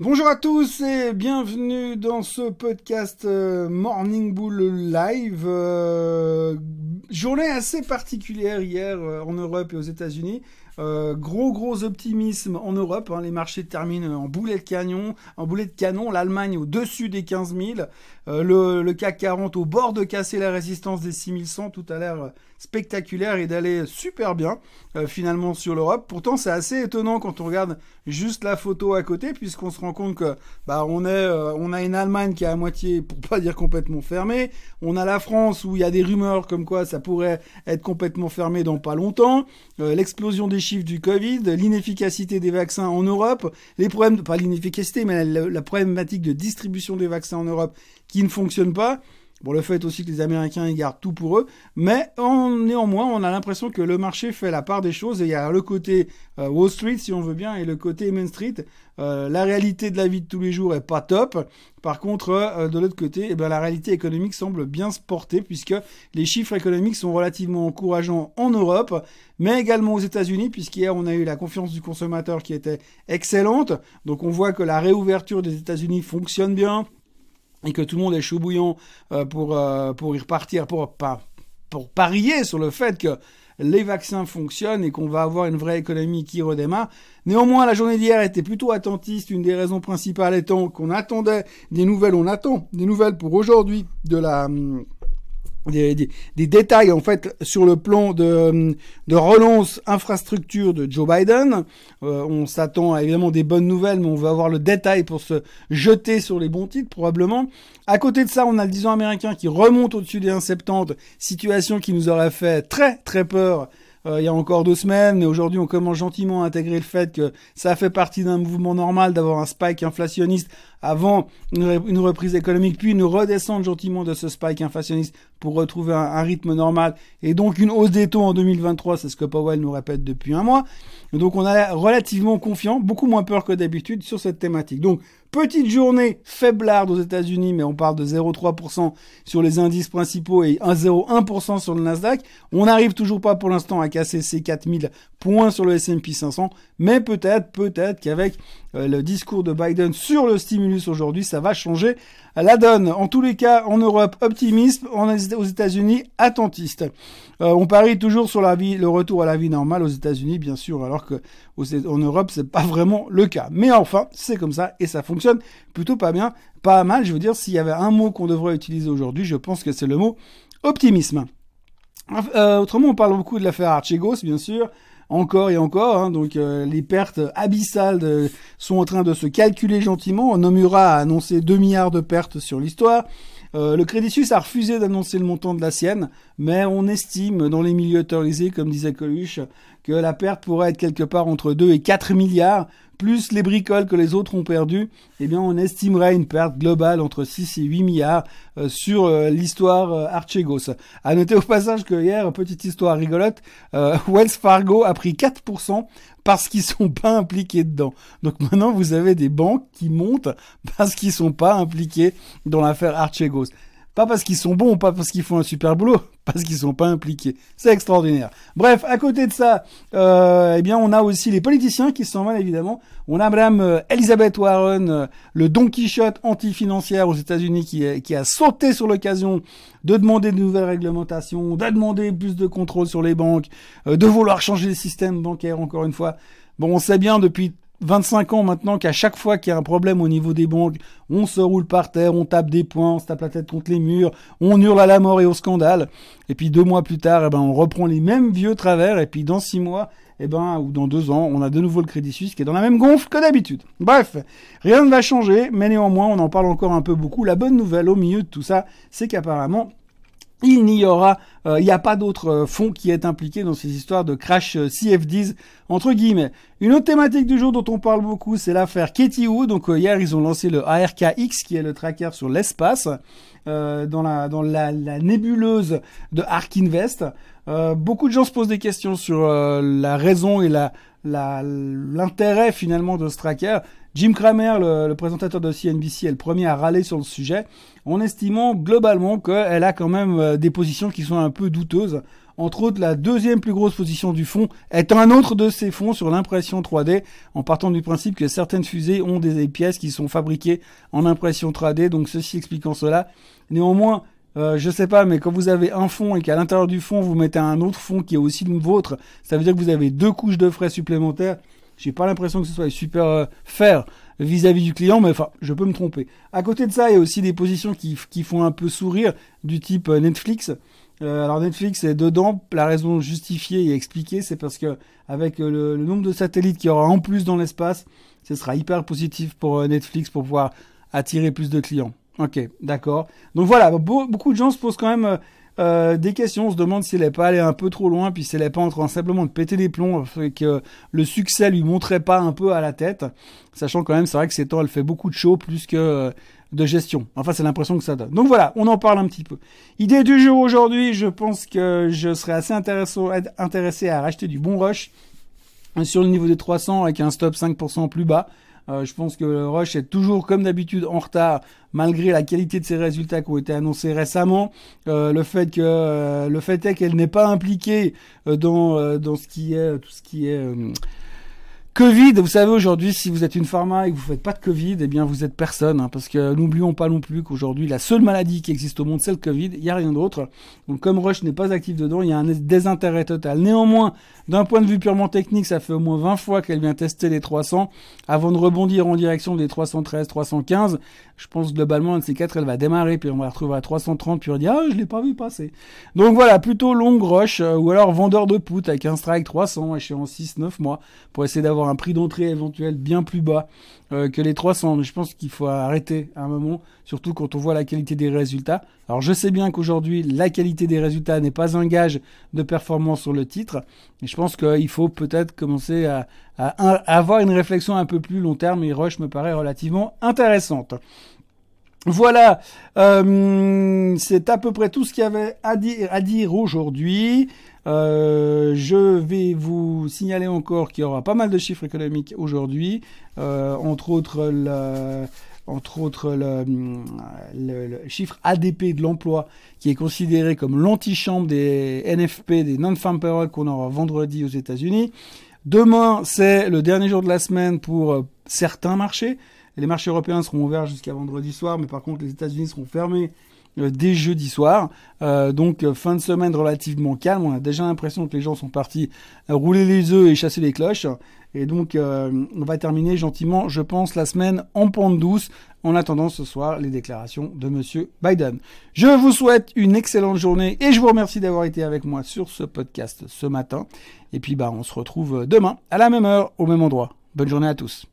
Bonjour à tous et bienvenue dans ce podcast euh, Morning Bull Live. Euh, journée assez particulière hier euh, en Europe et aux États-Unis. Gros gros optimisme en Europe. Hein. les marchés terminent en boulet de canon. En boulet de canon, l'Allemagne au-dessus des 15 000. Le, le, CAC 40 au bord de casser la résistance des 6100. Tout a l'air spectaculaire et d'aller super bien finalement sur l'Europe. Pourtant, c'est assez étonnant quand on regarde juste la photo à côté, puisqu'on se rend compte que bah on est, euh, on a une Allemagne qui est à moitié, pour pas dire complètement fermée. On a la France où il y a des rumeurs comme quoi ça pourrait être complètement fermé dans pas longtemps. Euh, l'explosion des chiffres du Covid, l'inefficacité des vaccins en Europe, les problèmes, pas l'inefficacité, mais la, la problématique de distribution des vaccins en Europe qui ne fonctionne pas. Bon, le fait aussi que les Américains ils gardent tout pour eux, mais néanmoins, on a l'impression que le marché fait la part des choses et il y a le côté euh, Wall Street, si on veut bien, et le côté Main Street. Euh, la réalité de la vie de tous les jours est pas top. Par contre, euh, de l'autre côté, eh ben, la réalité économique semble bien se porter puisque les chiffres économiques sont relativement encourageants en Europe, mais également aux États-Unis, puisqu'hier on a eu la confiance du consommateur qui était excellente. Donc on voit que la réouverture des États-Unis fonctionne bien et que tout le monde est chaud bouillant euh, pour, euh, pour y repartir, pour, pour parier sur le fait que les vaccins fonctionnent et qu'on va avoir une vraie économie qui redémarre. Néanmoins, la journée d'hier était plutôt attentiste, une des raisons principales étant qu'on attendait des nouvelles, on attend des nouvelles pour aujourd'hui de la hum, des, des, détails en fait sur le plan de, de relance infrastructure de Joe Biden. Euh, on s'attend à évidemment des bonnes nouvelles, mais on va avoir le détail pour se jeter sur les bons titres probablement. À côté de ça, on a le 10 ans américain qui remonte au-dessus des 1,70, situation qui nous aurait fait très très peur euh, il y a encore deux semaines, mais aujourd'hui on commence gentiment à intégrer le fait que ça fait partie d'un mouvement normal d'avoir un spike inflationniste avant une, reprise économique, puis une redescente gentiment de ce spike inflationniste pour retrouver un, rythme normal, et donc une hausse des taux en 2023, c'est ce que Powell nous répète depuis un mois. Donc on a relativement confiant, beaucoup moins peur que d'habitude sur cette thématique. Donc Petite journée faiblarde aux États-Unis, mais on parle de 0,3% sur les indices principaux et 1,01% sur le Nasdaq. On n'arrive toujours pas pour l'instant à casser ces 4000 points sur le S&P 500, mais peut-être, peut-être qu'avec euh, le discours de Biden sur le stimulus aujourd'hui, ça va changer la donne. En tous les cas, en Europe, optimiste, aux États-Unis, attentiste. Euh, on parie toujours sur le retour à la vie normale aux États-Unis, bien sûr, alors que en Europe, c'est pas vraiment le cas. Mais enfin, c'est comme ça et ça fonctionne plutôt pas bien, pas mal. Je veux dire, s'il y avait un mot qu'on devrait utiliser aujourd'hui, je pense que c'est le mot optimisme. Euh, autrement, on parle beaucoup de l'affaire Archegos, bien sûr encore et encore. Hein, donc euh, les pertes abyssales sont en train de se calculer gentiment. Nomura a annoncé 2 milliards de pertes sur l'histoire. Euh, le Crédit Suisse a refusé d'annoncer le montant de la sienne, mais on estime dans les milieux autorisés, comme disait Coluche, que la perte pourrait être quelque part entre 2 et 4 milliards, plus les bricoles que les autres ont perdues, eh bien on estimerait une perte globale entre 6 et 8 milliards euh, sur euh, l'histoire euh, Archegos. À noter au passage que hier, petite histoire rigolote, Wells Fargo a pris 4% parce qu'ils sont pas impliqués dedans. Donc maintenant vous avez des banques qui montent parce qu'ils sont pas impliqués dans l'affaire Archegos. Pas parce qu'ils sont bons, pas parce qu'ils font un super boulot, parce qu'ils sont pas impliqués. C'est extraordinaire. Bref, à côté de ça, euh, eh bien, on a aussi les politiciens qui s'en mal évidemment. On a Madame euh, Elizabeth Warren, euh, le Don Quichotte anti-financière aux États-Unis, qui, qui a sauté sur l'occasion de demander de nouvelles réglementations, de demander plus de contrôle sur les banques, de vouloir changer le système bancaire encore une fois. Bon, on sait bien depuis 25 ans maintenant qu'à chaque fois qu'il y a un problème au niveau des banques, on se roule par terre, on tape des poings, on se tape la tête contre les murs, on hurle à la mort et au scandale. Et puis deux mois plus tard, eh ben, on reprend les mêmes vieux travers. Et puis dans six mois, eh ben, ou dans deux ans, on a de nouveau le Crédit Suisse qui est dans la même gonfle que d'habitude. Bref, rien ne va changer, mais néanmoins, on en parle encore un peu beaucoup. La bonne nouvelle au milieu de tout ça, c'est qu'apparemment, il n'y aura, euh, il n'y a pas d'autre euh, fonds qui est impliqué dans ces histoires de crash euh, CFDs entre guillemets. Une autre thématique du jour dont on parle beaucoup, c'est l'affaire Katie Wood. Donc hier, ils ont lancé le ARKX, qui est le tracker sur l'espace, dans la dans la, la, nébuleuse de Ark Invest. beaucoup de gens se posent des questions sur la raison et la l'intérêt finalement de ce tracker. Jim Cramer, le, présentateur de CNBC, est le premier à râler sur le sujet, en estimant globalement qu'elle a quand même euh, des positions qui sont un peu douteuses Entre autres, la deuxième plus grosse position du fonds est un autre de ces fonds sur l'impression 3D, en partant du principe que certaines fusées ont des pièces qui sont fabriquées en impression 3D, donc ceci expliquant cela. Néanmoins, euh, je sais pas, mais quand vous avez un fond et qu'à l'intérieur du fond vous mettez un autre fond qui est aussi le vôtre, ça veut dire que vous avez deux couches de frais supplémentaires. J'ai pas l'impression que ce soit super euh, fair vis-à-vis du client, mais enfin, je peux me tromper. À côté de ça, il y a aussi des positions qui, qui font un peu sourire, du type euh, Netflix. Euh, alors Netflix est dedans. La raison justifiée et expliquée, c'est parce que avec le, le, nombre de satellites qu'il y aura en plus dans l'espace, ce sera hyper positif pour Netflix pour pouvoir attirer plus de clients. Ok, d'accord. Donc voilà, beaucoup de gens se posent quand même euh, euh, des questions, on se demande s'il n'est pas allé un peu trop loin, puis s'il n'est pas en train simplement de péter les plombs, et que le succès lui montrait pas un peu à la tête, sachant quand même, c'est vrai que ces temps, elle fait beaucoup de show plus que euh, de gestion. Enfin, c'est l'impression que ça donne. Donc voilà, on en parle un petit peu. Idée du jour aujourd'hui, je pense que je serais assez intéressé à racheter du bon rush sur le niveau des 300 avec un stop 5% plus bas. Euh, je pense que Rush est toujours comme d'habitude en retard malgré la qualité de ses résultats qui ont été annoncés récemment. Euh, le fait que euh, le fait est qu'elle n'est pas impliquée dans dans ce qui est tout ce qui est Covid, vous savez aujourd'hui, si vous êtes une pharma et que vous faites pas de Covid, eh bien vous êtes personne, hein, parce que n'oublions pas non plus qu'aujourd'hui la seule maladie qui existe au monde c'est le Covid, il y a rien d'autre. Donc comme Rush n'est pas actif dedans, il y a un désintérêt total. Néanmoins, d'un point de vue purement technique, ça fait au moins 20 fois qu'elle vient tester les 300 avant de rebondir en direction des 313, 315. Je pense globalement de ces quatre, elle va démarrer puis on va la retrouver à 330 puis on va ah je l'ai pas vu passer. Donc voilà, plutôt longue Rush euh, ou alors vendeur de put avec un strike 300 en 6 9 mois pour essayer d'avoir un prix d'entrée éventuel bien plus bas euh, que les 300. Mais je pense qu'il faut arrêter à un moment, surtout quand on voit la qualité des résultats. Alors je sais bien qu'aujourd'hui, la qualité des résultats n'est pas un gage de performance sur le titre. Et je pense qu'il faut peut-être commencer à, avoir une réflexion un peu plus long terme. Et Rush me paraît relativement intéressante. Voilà, euh, c'est à peu près tout ce qu'il y avait à dire, à dire aujourd'hui. Euh, je vais vous signaler encore qu'il y aura pas mal de chiffres économiques aujourd'hui, euh, entre autres le, entre autres le, le, chiffre ADP de l'emploi qui est considéré comme l'antichambre des NFP, des non-farm payroll qu'on aura vendredi aux États-Unis. Demain, c'est le dernier jour de la semaine pour certains marchés. Les marchés européens seront ouverts jusqu'à vendredi soir, mais par contre les États-Unis seront fermés euh, dès jeudi soir. Euh, donc euh, fin de semaine relativement calme. On a déjà l'impression que les gens sont partis rouler les œufs et chasser les cloches. Et donc on va terminer gentiment, je pense, la semaine en pente douce. En attendant ce soir les déclarations de Monsieur Biden. Je vous souhaite une excellente journée et je vous remercie d'avoir été avec moi sur ce podcast ce matin. Et puis bah on se retrouve demain à la même heure au même endroit. Bonne journée à tous.